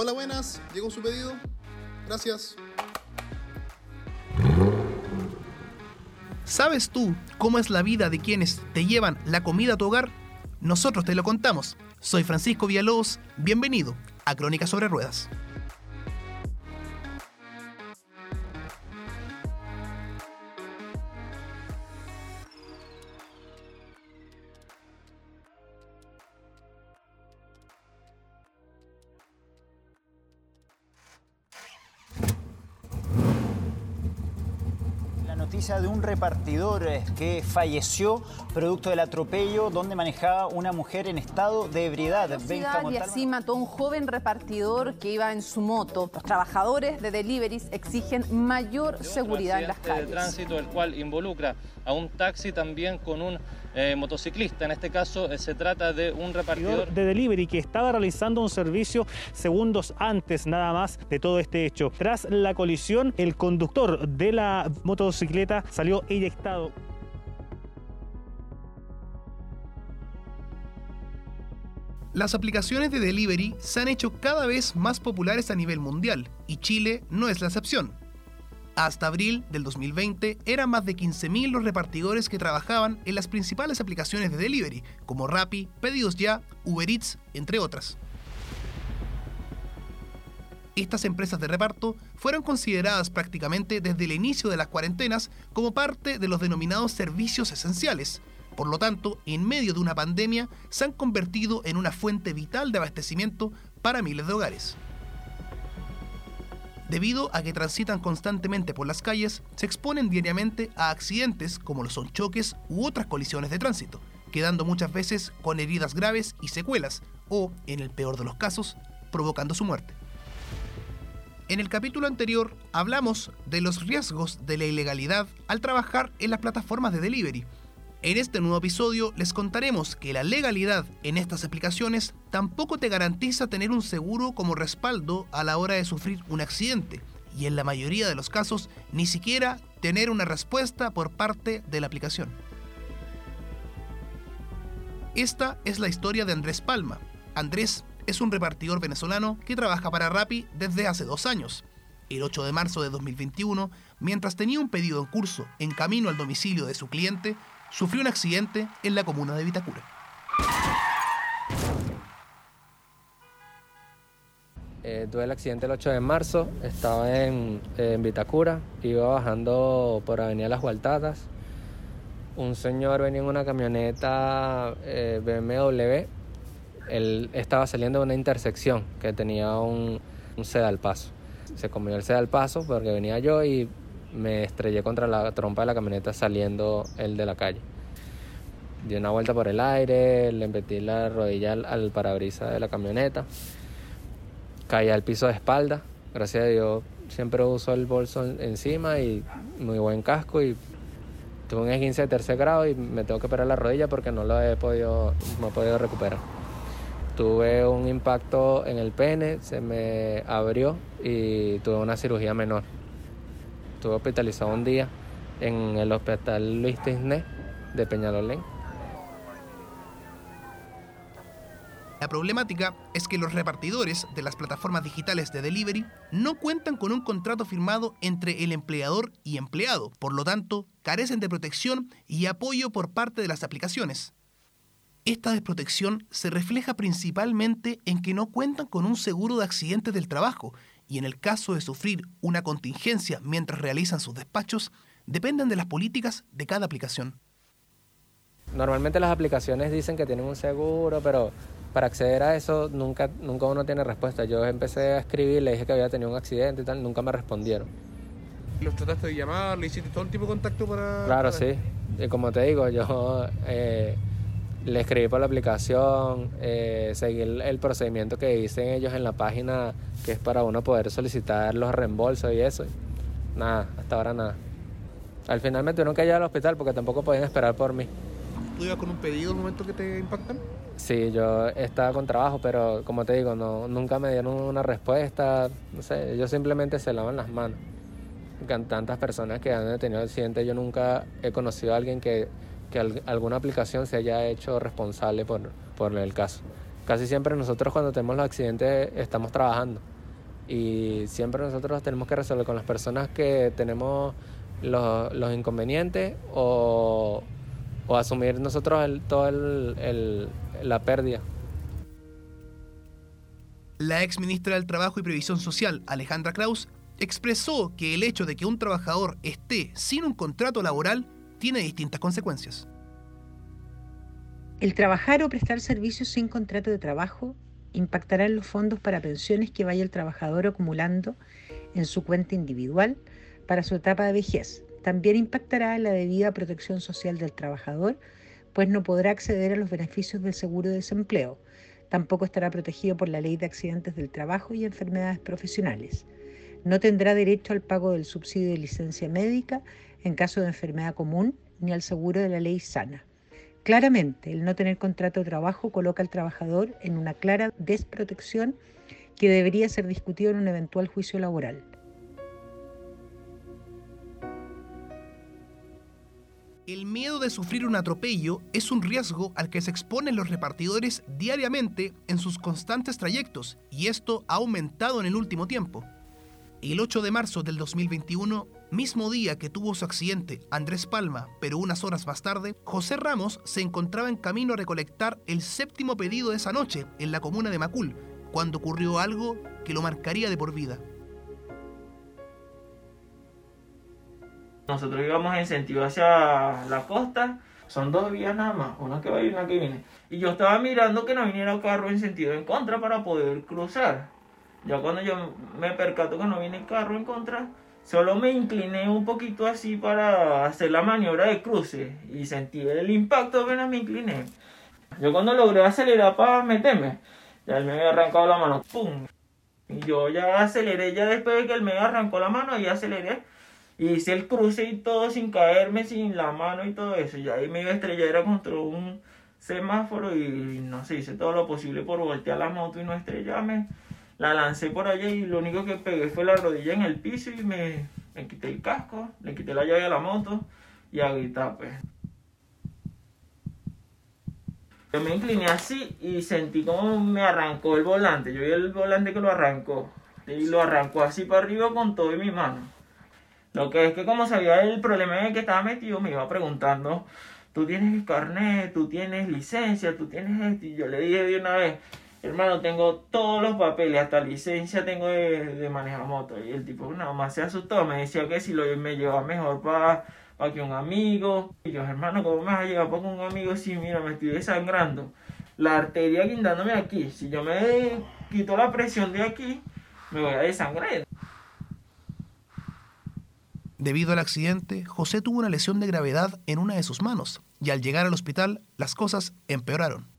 Hola, buenas. Llegó su pedido. Gracias. ¿Sabes tú cómo es la vida de quienes te llevan la comida a tu hogar? Nosotros te lo contamos. Soy Francisco Villalobos. Bienvenido a Crónica sobre Ruedas. Noticia de un repartidor eh, que falleció producto del atropello donde manejaba una mujer en estado de ebriedad. y así mató a un joven repartidor que iba en su moto. Los trabajadores de deliveries exigen mayor seguridad en las calles. de tránsito, el cual involucra a un taxi también con un eh, motociclista. En este caso eh, se trata de un repartidor de delivery que estaba realizando un servicio segundos antes nada más de todo este hecho. Tras la colisión, el conductor de la motocicleta salió eyectado. Las aplicaciones de delivery se han hecho cada vez más populares a nivel mundial y Chile no es la excepción. Hasta abril del 2020 eran más de 15.000 los repartidores que trabajaban en las principales aplicaciones de delivery, como Rappi, Pedidos Ya, Uber Eats, entre otras. Estas empresas de reparto fueron consideradas prácticamente desde el inicio de las cuarentenas como parte de los denominados servicios esenciales. Por lo tanto, en medio de una pandemia, se han convertido en una fuente vital de abastecimiento para miles de hogares. Debido a que transitan constantemente por las calles, se exponen diariamente a accidentes como lo son choques u otras colisiones de tránsito, quedando muchas veces con heridas graves y secuelas, o, en el peor de los casos, provocando su muerte. En el capítulo anterior hablamos de los riesgos de la ilegalidad al trabajar en las plataformas de delivery, en este nuevo episodio les contaremos que la legalidad en estas aplicaciones tampoco te garantiza tener un seguro como respaldo a la hora de sufrir un accidente y en la mayoría de los casos ni siquiera tener una respuesta por parte de la aplicación. Esta es la historia de Andrés Palma. Andrés es un repartidor venezolano que trabaja para Rappi desde hace dos años. El 8 de marzo de 2021, mientras tenía un pedido en curso en camino al domicilio de su cliente, sufrió un accidente en la comuna de Vitacura. Eh, tuve el accidente el 8 de marzo, estaba en, Vitacura, iba bajando por Avenida Las Gualtatas. Un señor venía en una camioneta eh, BMW, él estaba saliendo de una intersección que tenía un, un sedal paso. Se comió el sedal paso porque venía yo y me estrellé contra la trompa de la camioneta saliendo el de la calle. Di una vuelta por el aire, le metí la rodilla al, parabrisas de la camioneta, caí al piso de espalda, gracias a Dios siempre uso el bolso encima y muy buen casco y tuve un esguince de tercer grado y me tengo que operar la rodilla porque no lo he podido, no he podido recuperar. Tuve un impacto en el pene, se me abrió y tuve una cirugía menor. Estuve hospitalizado un día en el hospital Luis Tisné de Peñalolén. La problemática es que los repartidores de las plataformas digitales de delivery no cuentan con un contrato firmado entre el empleador y empleado, por lo tanto, carecen de protección y apoyo por parte de las aplicaciones. Esta desprotección se refleja principalmente en que no cuentan con un seguro de accidentes del trabajo y en el caso de sufrir una contingencia mientras realizan sus despachos, dependen de las políticas de cada aplicación. Normalmente las aplicaciones dicen que tienen un seguro, pero para acceder a eso nunca, nunca uno tiene respuesta. Yo empecé a escribir, le dije que había tenido un accidente y tal, nunca me respondieron. ¿Los trataste de llamar? ¿Le hiciste todo el tipo de contacto para...? Claro, sí. Y como te digo, yo eh, le escribí por la aplicación, eh, seguí el, procedimiento que dicen ellos en la página, que es para uno poder solicitar los reembolsos y eso. Nada, hasta ahora nada. Al final me tuvieron que ir al hospital porque tampoco podían esperar por mí. ¿Tú ibas con un pedido en el momento que te impactan? Sí, yo estaba con trabajo, pero como te digo, no, nunca me dieron una respuesta. No sé, ellos simplemente se lavan las manos. Con tantas personas que han tenido accidentes, yo nunca he conocido a alguien que, que alguna aplicación se haya hecho responsable por, por el caso. Casi siempre nosotros cuando tenemos los accidentes estamos trabajando y siempre nosotros tenemos que resolver con las personas que tenemos los, los inconvenientes o, o, asumir nosotros toda la pérdida. La ex ministra del Trabajo y Previsión Social, Alejandra Kraus, expresó que el hecho de que un trabajador esté sin un contrato laboral tiene distintas consecuencias. El trabajar o prestar servicios sin contrato de trabajo impactará en los fondos para pensiones que vaya el trabajador acumulando en su cuenta individual para su etapa de vejez. También impactará en la debida protección social del trabajador, pues no podrá acceder a los beneficios del seguro de desempleo. Tampoco estará protegido por la ley de accidentes del trabajo y enfermedades profesionales. No tendrá derecho al pago del subsidio de licencia médica en caso de enfermedad común ni al seguro de la ley sana. Claramente, el no tener contrato de trabajo coloca al trabajador en una clara desprotección que debería ser discutido en un eventual juicio laboral. El miedo de sufrir un atropello es un riesgo al que se exponen los repartidores diariamente en sus constantes trayectos y esto ha aumentado en el último tiempo. El 8 de marzo del 2021, mismo día que tuvo su accidente Andrés Palma, pero unas horas más tarde, José Ramos se encontraba en camino a recolectar el séptimo pedido de esa noche en la comuna de Macul, cuando ocurrió algo que lo marcaría de por vida. Nosotros íbamos en sentido hacia la costa, son dos vías nada más, una que va y una que viene. Y yo estaba mirando que no viniera un carro en sentido en contra para poder cruzar. Ya cuando yo me percato que no viene el carro en contra, solo me incliné un poquito así para hacer la maniobra de cruce y sentí el impacto apenas me incliné. Yo cuando logré acelerar para meterme, ya él me había arrancado la mano, ¡pum! Y yo ya aceleré, ya después de que él me arrancó la mano, y aceleré. Y hice el cruce y todo sin caerme, sin la mano y todo eso. Y ahí me iba a estrellar contra un semáforo y no sé, hice todo lo posible por voltear la moto y no estrellarme la lancé por allá y lo único que pegué fue la rodilla en el piso y me, me quité el casco, le quité la llave a la moto y a gritar pues. Yo me incliné así y sentí como me arrancó el volante. Yo vi el volante que lo arrancó. Y lo arrancó así para arriba con todo en mi mano. Lo que es que como sabía el problema en el que estaba metido, me iba preguntando, tú tienes carnet, tú tienes licencia, tú tienes esto. Y yo le dije de una vez, hermano, tengo todos los papeles, hasta licencia tengo de, manejar moto. Y el tipo nada más se asustó, me decía que si lo me llevaba mejor para que un amigo. Y yo, hermano, ¿cómo me vas a llevar para un amigo si, mira, me estoy desangrando? La arteria guindándome aquí. Si yo me quito la presión de aquí, me voy a desangrar. Debido al accidente, José tuvo una lesión de gravedad en una de sus manos y al llegar al hospital las cosas empeoraron.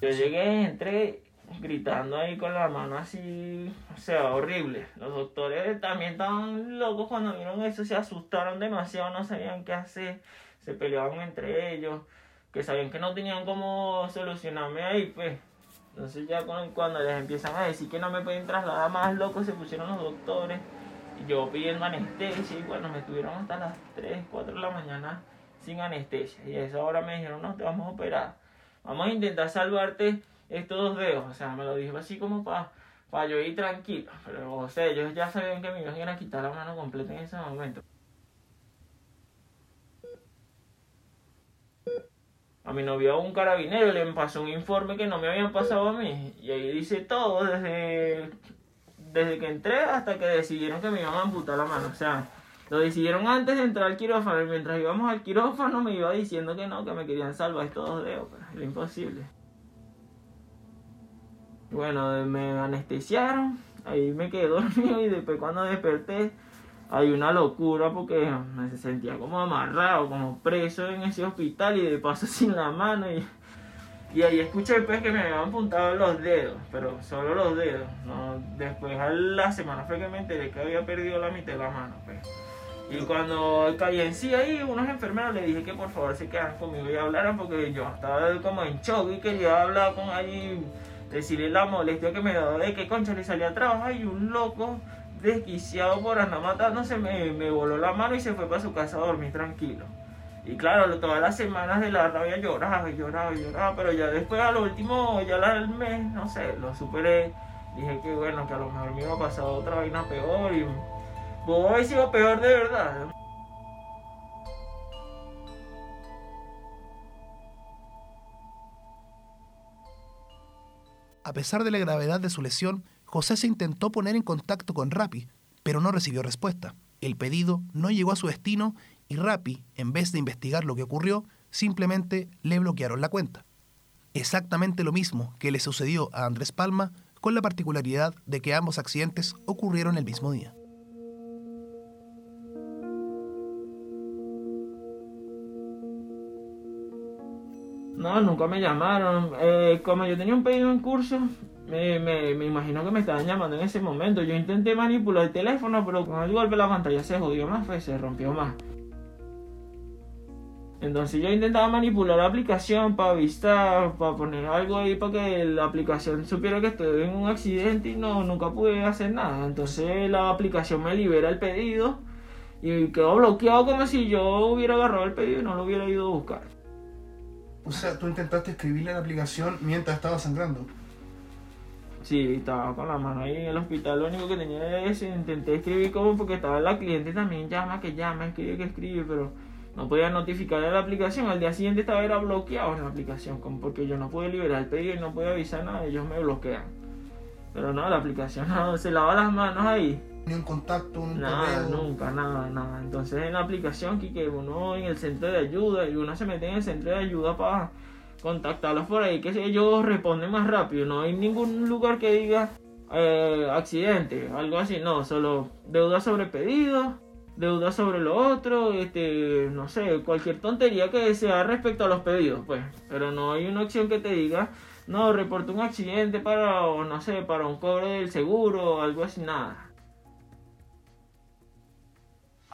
Yo llegué, entré gritando ahí con la mano así, o sea, horrible. Los doctores también estaban locos cuando vieron eso, se asustaron demasiado, no sabían qué hacer, se peleaban entre ellos, que sabían que no tenían cómo solucionarme ahí, pues. Entonces ya cuando les empiezan a decir que no me pueden trasladar más locos, se pusieron los doctores. Y yo pidiendo anestesia y bueno, me estuvieron hasta las 3, 4 de la mañana sin anestesia. Y a esa hora me dijeron, no, te vamos a operar vamos a intentar salvarte estos dos dedos. O sea, me lo dijo así como para pa yo ir tranquilo. Pero, o sea, ellos ya sabían que me iban a quitar la mano completa en ese momento. A mi novio un carabinero le pasó un informe que no me habían pasado a mí. Y ahí dice todo, desde, desde que entré hasta que decidieron que me iban a amputar la mano. O sea, lo decidieron antes de entrar al quirófano y mientras íbamos al quirófano me iba diciendo que no, que me querían salvar estos dos dedos, imposible. Bueno, me anestesiaron, ahí me quedé dormido y después cuando desperté hay una locura porque me sentía como amarrado, como preso en ese hospital y de paso sin la mano y, y ahí escuché pues que me habían apuntado los dedos, pero solo los dedos. No, después a la semana fue que me enteré que había perdido la mitad de la mano. Pues. Y cuando caí en sí ahí, unos enfermeros le dije que por favor se quedaran conmigo y hablaran porque yo estaba como en shock y quería hablar con alguien, decirle la molestia que me daba de que concha le salía a trabajar y un loco desquiciado por andar matándose me, me voló la mano y se fue para su casa a dormir tranquilo. Y claro, todas las semanas de la rabia lloraba y lloraba y lloraba, pero ya después a lo último, ya al mes, no sé, lo superé. Dije que bueno, que a lo mejor me iba a pasar otra vaina peor y Pudo haber sido peor de verdad. A pesar de la gravedad de su lesión, José se intentó poner en contacto con Rappi, pero no recibió respuesta. El pedido no llegó a su destino y Rappi, en vez de investigar lo que ocurrió, simplemente le bloquearon la cuenta. Exactamente lo mismo que le sucedió a Andrés Palma, con la particularidad de que ambos accidentes ocurrieron el mismo día. No, nunca me llamaron. Eh, como yo tenía un pedido en curso, me, me, me, imagino que me estaban llamando en ese momento. Yo intenté manipular el teléfono, pero con el golpe la pantalla se jodió más, pues se rompió más. Entonces yo intentaba manipular la aplicación para avistar, para poner algo ahí para que la aplicación supiera que estoy en un accidente y no, nunca pude hacer nada. Entonces la aplicación me libera el pedido y quedó bloqueado como si yo hubiera agarrado el pedido y no lo hubiera ido a buscar. O sea, tú intentaste escribirle la aplicación mientras estaba sangrando. Sí, estaba con la mano ahí en el hospital. Lo único que tenía es intenté escribir como porque estaba la cliente también llama que llama, escribe que escribe, pero no podía notificarle a la aplicación. Al día siguiente estaba era bloqueado en la aplicación, como porque yo no pude liberar el pedido y no pude avisar nada, ellos me bloquean. Pero no, la aplicación no, se lava las manos ahí ni un contacto, un nada, nunca, nada, nada. Entonces en la aplicación que uno en el centro de ayuda y uno se mete en el centro de ayuda para contactarlos por ahí, que ellos responden más rápido. No hay ningún lugar que diga eh, accidente, algo así, no, solo deuda sobre pedido, deuda sobre lo otro, este, no sé, cualquier tontería que sea respecto a los pedidos, pues. Pero no hay una opción que te diga, no, reporta un accidente para, no sé, para un cobro del seguro o algo así, nada.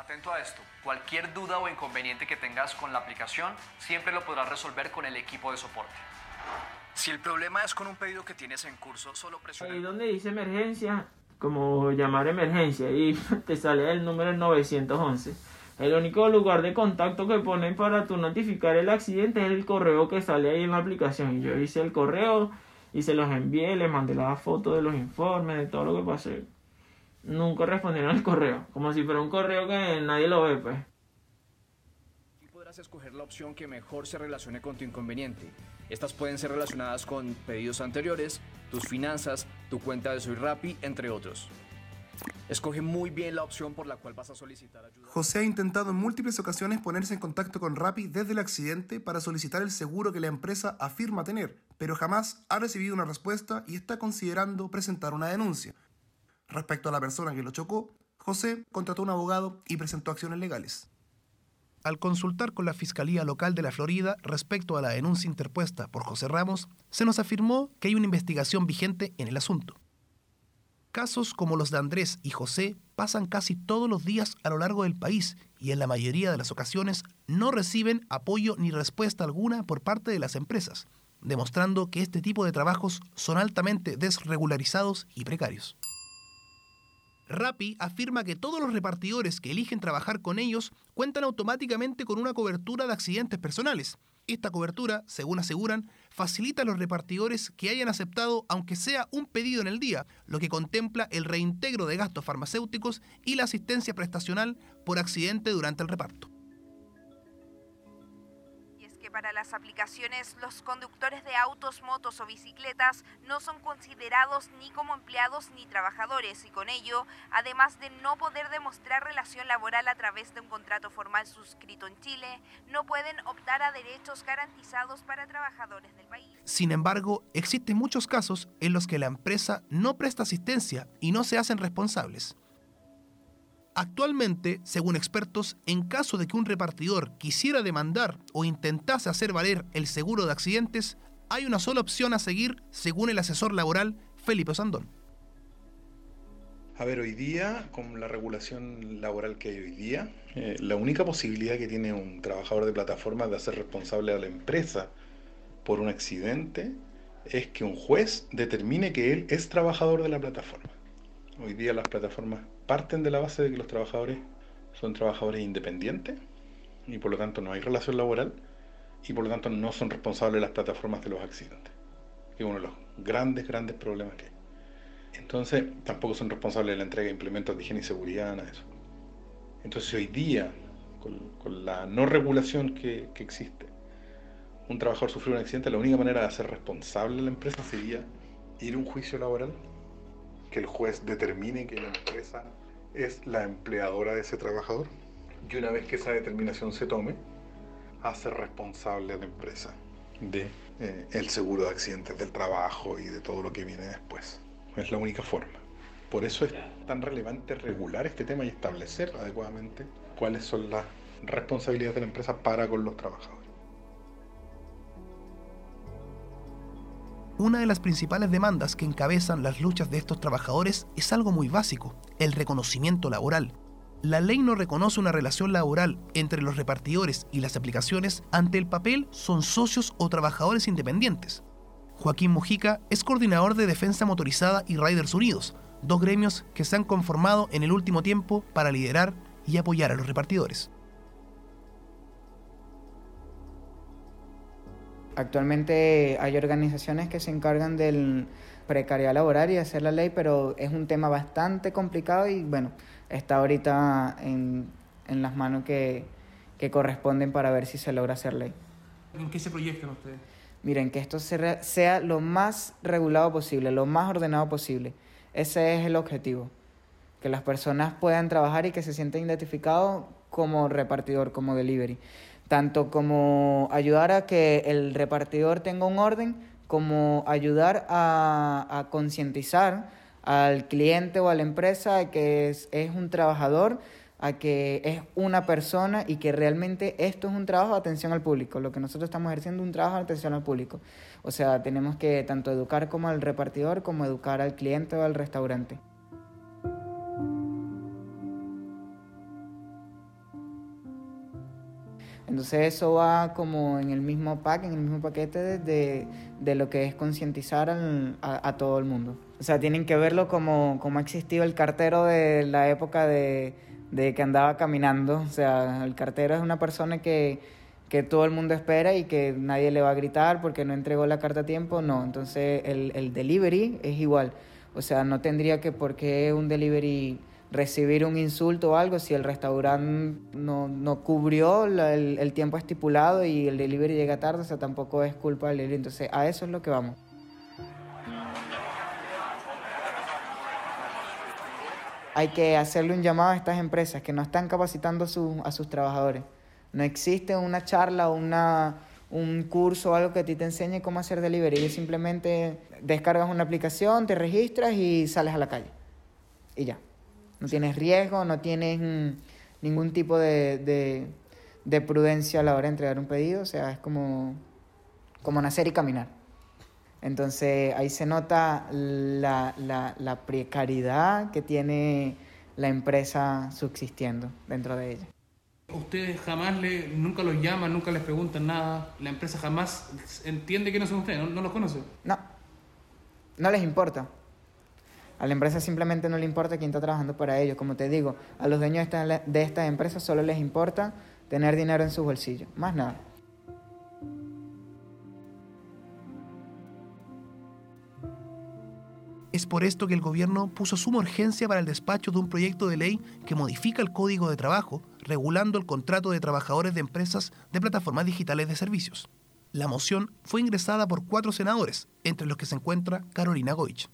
A esto. Cualquier duda o inconveniente que tengas con la aplicación, siempre lo podrás resolver con el equipo de soporte. Si el problema es con un pedido que tienes en curso, solo presiona... Ahí donde dice emergencia, como llamar emergencia, y te sale el número 911. El único lugar de contacto que ponen para tu notificar el accidente es el correo que sale ahí en la aplicación. Y yo hice el correo y se los envié, les mandé la foto de los informes, de todo lo que pasé nunca respondieron al correo, como si fuera un correo que nadie lo ve, pues. Podrás escoger la opción que mejor se relacione con tu inconveniente. Estas pueden ser relacionadas con pedidos anteriores, tus finanzas, tu cuenta de Soy Rappi, entre otros. Escoge muy bien la opción por la cual vas a solicitar ayuda. José ha intentado en múltiples ocasiones ponerse en contacto con Rappi desde el accidente para solicitar el seguro que la empresa afirma tener, pero jamás ha recibido una respuesta y está considerando presentar una denuncia. Respecto a la persona que lo chocó, José contrató un abogado y presentó acciones legales. Al consultar con la Fiscalía Local de la Florida respecto a la denuncia interpuesta por José Ramos, se nos afirmó que hay una investigación vigente en el asunto. Casos como los de Andrés y José pasan casi todos los días a lo largo del país y en la mayoría de las ocasiones no reciben apoyo ni respuesta alguna por parte de las empresas, demostrando que este tipo de trabajos son altamente desregularizados y precarios. Rappi afirma que todos los repartidores que eligen trabajar con ellos cuentan automáticamente con una cobertura de accidentes personales. Esta cobertura, según aseguran, facilita a los repartidores que hayan aceptado aunque sea un pedido en el día, lo que contempla el reintegro de gastos farmacéuticos y la asistencia prestacional por accidente durante el reparto para las aplicaciones los conductores de autos, motos o bicicletas no son considerados ni como empleados ni trabajadores y con ello, además de no poder demostrar relación laboral a través de un contrato formal suscrito en Chile, no pueden optar a derechos garantizados para trabajadores del país. Sin embargo, existen muchos casos en los que la empresa no presta asistencia y no se hacen responsables. Actualmente, según expertos, en caso de que un repartidor quisiera demandar o intentase hacer valer el seguro de accidentes, hay una sola opción a seguir según el asesor laboral Felipe Sandón. A ver, hoy día, con la regulación laboral que hay hoy día, eh, la única posibilidad que tiene un trabajador de plataforma de hacer responsable a la empresa por un accidente es que un juez determine que él es trabajador de la plataforma. Hoy día las plataformas parten de la base de que los trabajadores son trabajadores independientes y por lo tanto no hay relación laboral y por lo tanto no son responsables las plataformas de los accidentes, que es uno de los grandes, grandes problemas que hay. Entonces tampoco son responsables de la entrega de implementos de higiene y seguridad, nada de eso. Entonces hoy día, con, la no regulación que, que existe, un trabajador sufrió un accidente, la única manera de hacer responsable a la empresa sería ir a un juicio laboral, que el juez determine que la empresa es la empleadora de ese trabajador y una vez que esa determinación se tome, hacer responsable a la empresa de eh, el seguro de accidentes del trabajo y de todo lo que viene después. Es la única forma. Por eso es tan relevante regular este tema y establecer adecuadamente cuáles son las responsabilidades de la empresa para con los trabajadores. Una de las principales demandas que encabezan las luchas de estos trabajadores es algo muy básico, el reconocimiento laboral. La ley no reconoce una relación laboral entre los repartidores y las aplicaciones ante el papel son socios o trabajadores independientes. Joaquín Mujica es coordinador de Defensa Motorizada y Riders Unidos, dos gremios que se han conformado en el último tiempo para liderar y apoyar a los repartidores. Actualmente hay organizaciones que se encargan del precariedad laboral y hacer la ley, pero es un tema bastante complicado y bueno, está ahorita en, las manos que, corresponden para ver si se logra hacer ley. ¿En qué se proyectan ustedes? Miren, que esto sea lo más regulado posible, lo más ordenado posible. Ese es el objetivo. Que las personas puedan trabajar y que se sientan identificados como repartidor, como delivery tanto como ayudar a que el repartidor tenga un orden, como ayudar a, concientizar al cliente o a la empresa de que es, un trabajador, a que es una persona y que realmente esto es un trabajo de atención al público. Lo que nosotros estamos ejerciendo es un trabajo de atención al público. O sea, tenemos que tanto educar como al repartidor como educar al cliente o al restaurante. Entonces eso va como en el mismo pack, en el mismo paquete de, de, lo que es concientizar a, todo el mundo. O sea, tienen que verlo como, como ha existido el cartero de la época de, de, que andaba caminando. O sea, el cartero es una persona que, que todo el mundo espera y que nadie le va a gritar porque no entregó la carta a tiempo. No, entonces el, el delivery es igual. O sea, no tendría que por qué un delivery recibir un insulto o algo si el restaurante no, no cubrió el, tiempo estipulado y el delivery llega tarde, o sea, tampoco es culpa del delivery. Entonces, a eso es lo que vamos. Hay que hacerle un llamado a estas empresas que no están capacitando a sus trabajadores. No existe una charla o una, un curso o algo que a ti te enseñe cómo hacer delivery. Simplemente descargas una aplicación, te registras y sales a la calle. Y ya. No tienes riesgo, no tienes mm, ningún tipo de, prudencia a la hora de entregar un pedido, o sea, es como, como nacer y caminar. Entonces ahí se nota la, la, precariedad que tiene la empresa subsistiendo dentro de ella. Ustedes jamás le, nunca los llaman, nunca les preguntan nada. La empresa jamás entiende que no son ustedes, no, no los conoce. No, no les importa. A la empresa simplemente no le importa quién está trabajando para ellos. Como te digo, a los dueños de estas empresas solo les importa tener dinero en sus bolsillos, más nada. Es por esto que el gobierno puso suma urgencia para el despacho de un proyecto de ley que modifica el Código de Trabajo, regulando el contrato de trabajadores de empresas de plataformas digitales de servicios. La moción fue ingresada por cuatro senadores, entre los que se encuentra Carolina Goich.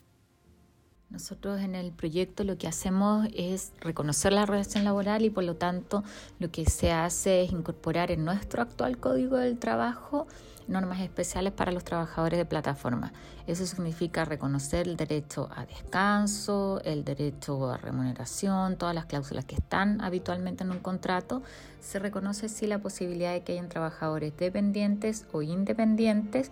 Nosotros en el proyecto lo que hacemos es reconocer la relación laboral y por lo tanto lo que se hace es incorporar en nuestro actual Código del Trabajo normas especiales para los trabajadores de plataforma. Eso significa reconocer el derecho a descanso, el derecho a remuneración, todas las cláusulas que están habitualmente en un contrato. Se reconoce sí la posibilidad de que hayan trabajadores dependientes o independientes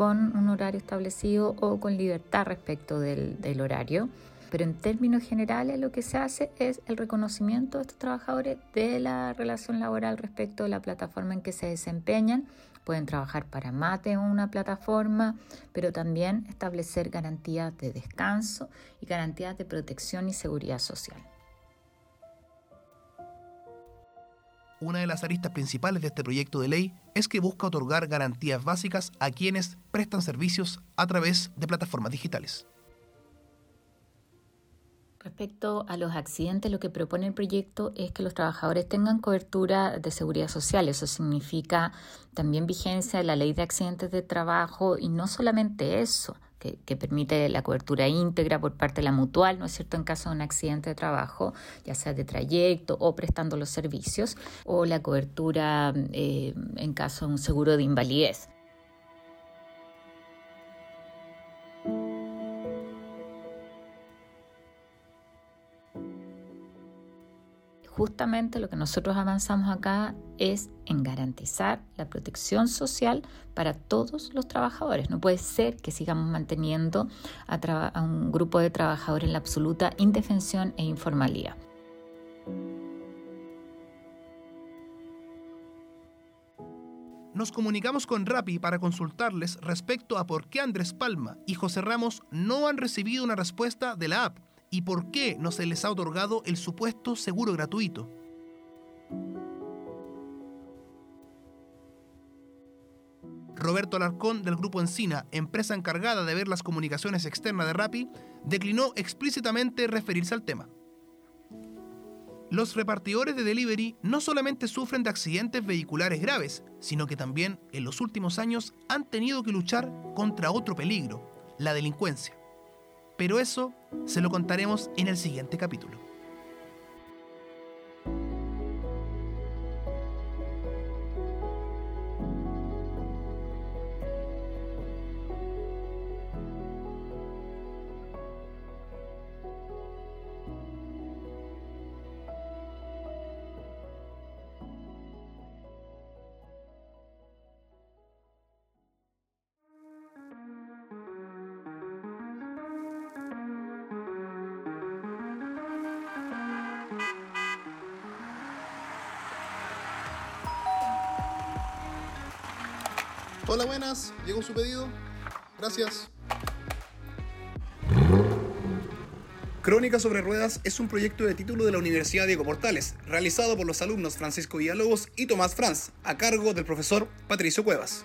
con un horario establecido o con libertad respecto del, del horario. Pero en términos generales lo que se hace es el reconocimiento de estos trabajadores de la relación laboral respecto de la plataforma en que se desempeñan. Pueden trabajar para mate en una plataforma, pero también establecer garantías de descanso y garantías de protección y seguridad social. Una de las aristas principales de este proyecto de ley es que busca otorgar garantías básicas a quienes prestan servicios a través de plataformas digitales. Respecto a los accidentes, lo que propone el proyecto es que los trabajadores tengan cobertura de seguridad social. Eso significa también vigencia de la ley de accidentes de trabajo y no solamente eso, que, permite la cobertura íntegra por parte de la mutual, ¿no es cierto?, en caso de un accidente de trabajo, ya sea de trayecto o prestando los servicios, o la cobertura eh, en caso de un seguro de invalidez. Justamente lo que nosotros avanzamos acá es en garantizar la protección social para todos los trabajadores. No puede ser que sigamos manteniendo a, un grupo de trabajadores en la absoluta indefensión e informalidad. Nos comunicamos con Rappi para consultarles respecto a por qué Andrés Palma y José Ramos no han recibido una respuesta de la app y por qué no se les ha otorgado el supuesto seguro gratuito. Roberto Alarcón del Grupo Encina, empresa encargada de ver las comunicaciones externas de Rappi, declinó explícitamente referirse al tema. Los repartidores de delivery no solamente sufren de accidentes vehiculares graves, sino que también en los últimos años han tenido que luchar contra otro peligro, la delincuencia. Pero eso se lo contaremos en el siguiente capítulo. Hola, buenas. Llegó su pedido. Gracias. Crónica sobre Ruedas es un proyecto de título de la Universidad Diego Portales, realizado por los alumnos Francisco Villalobos y Tomás Franz, a cargo del profesor Patricio Cuevas.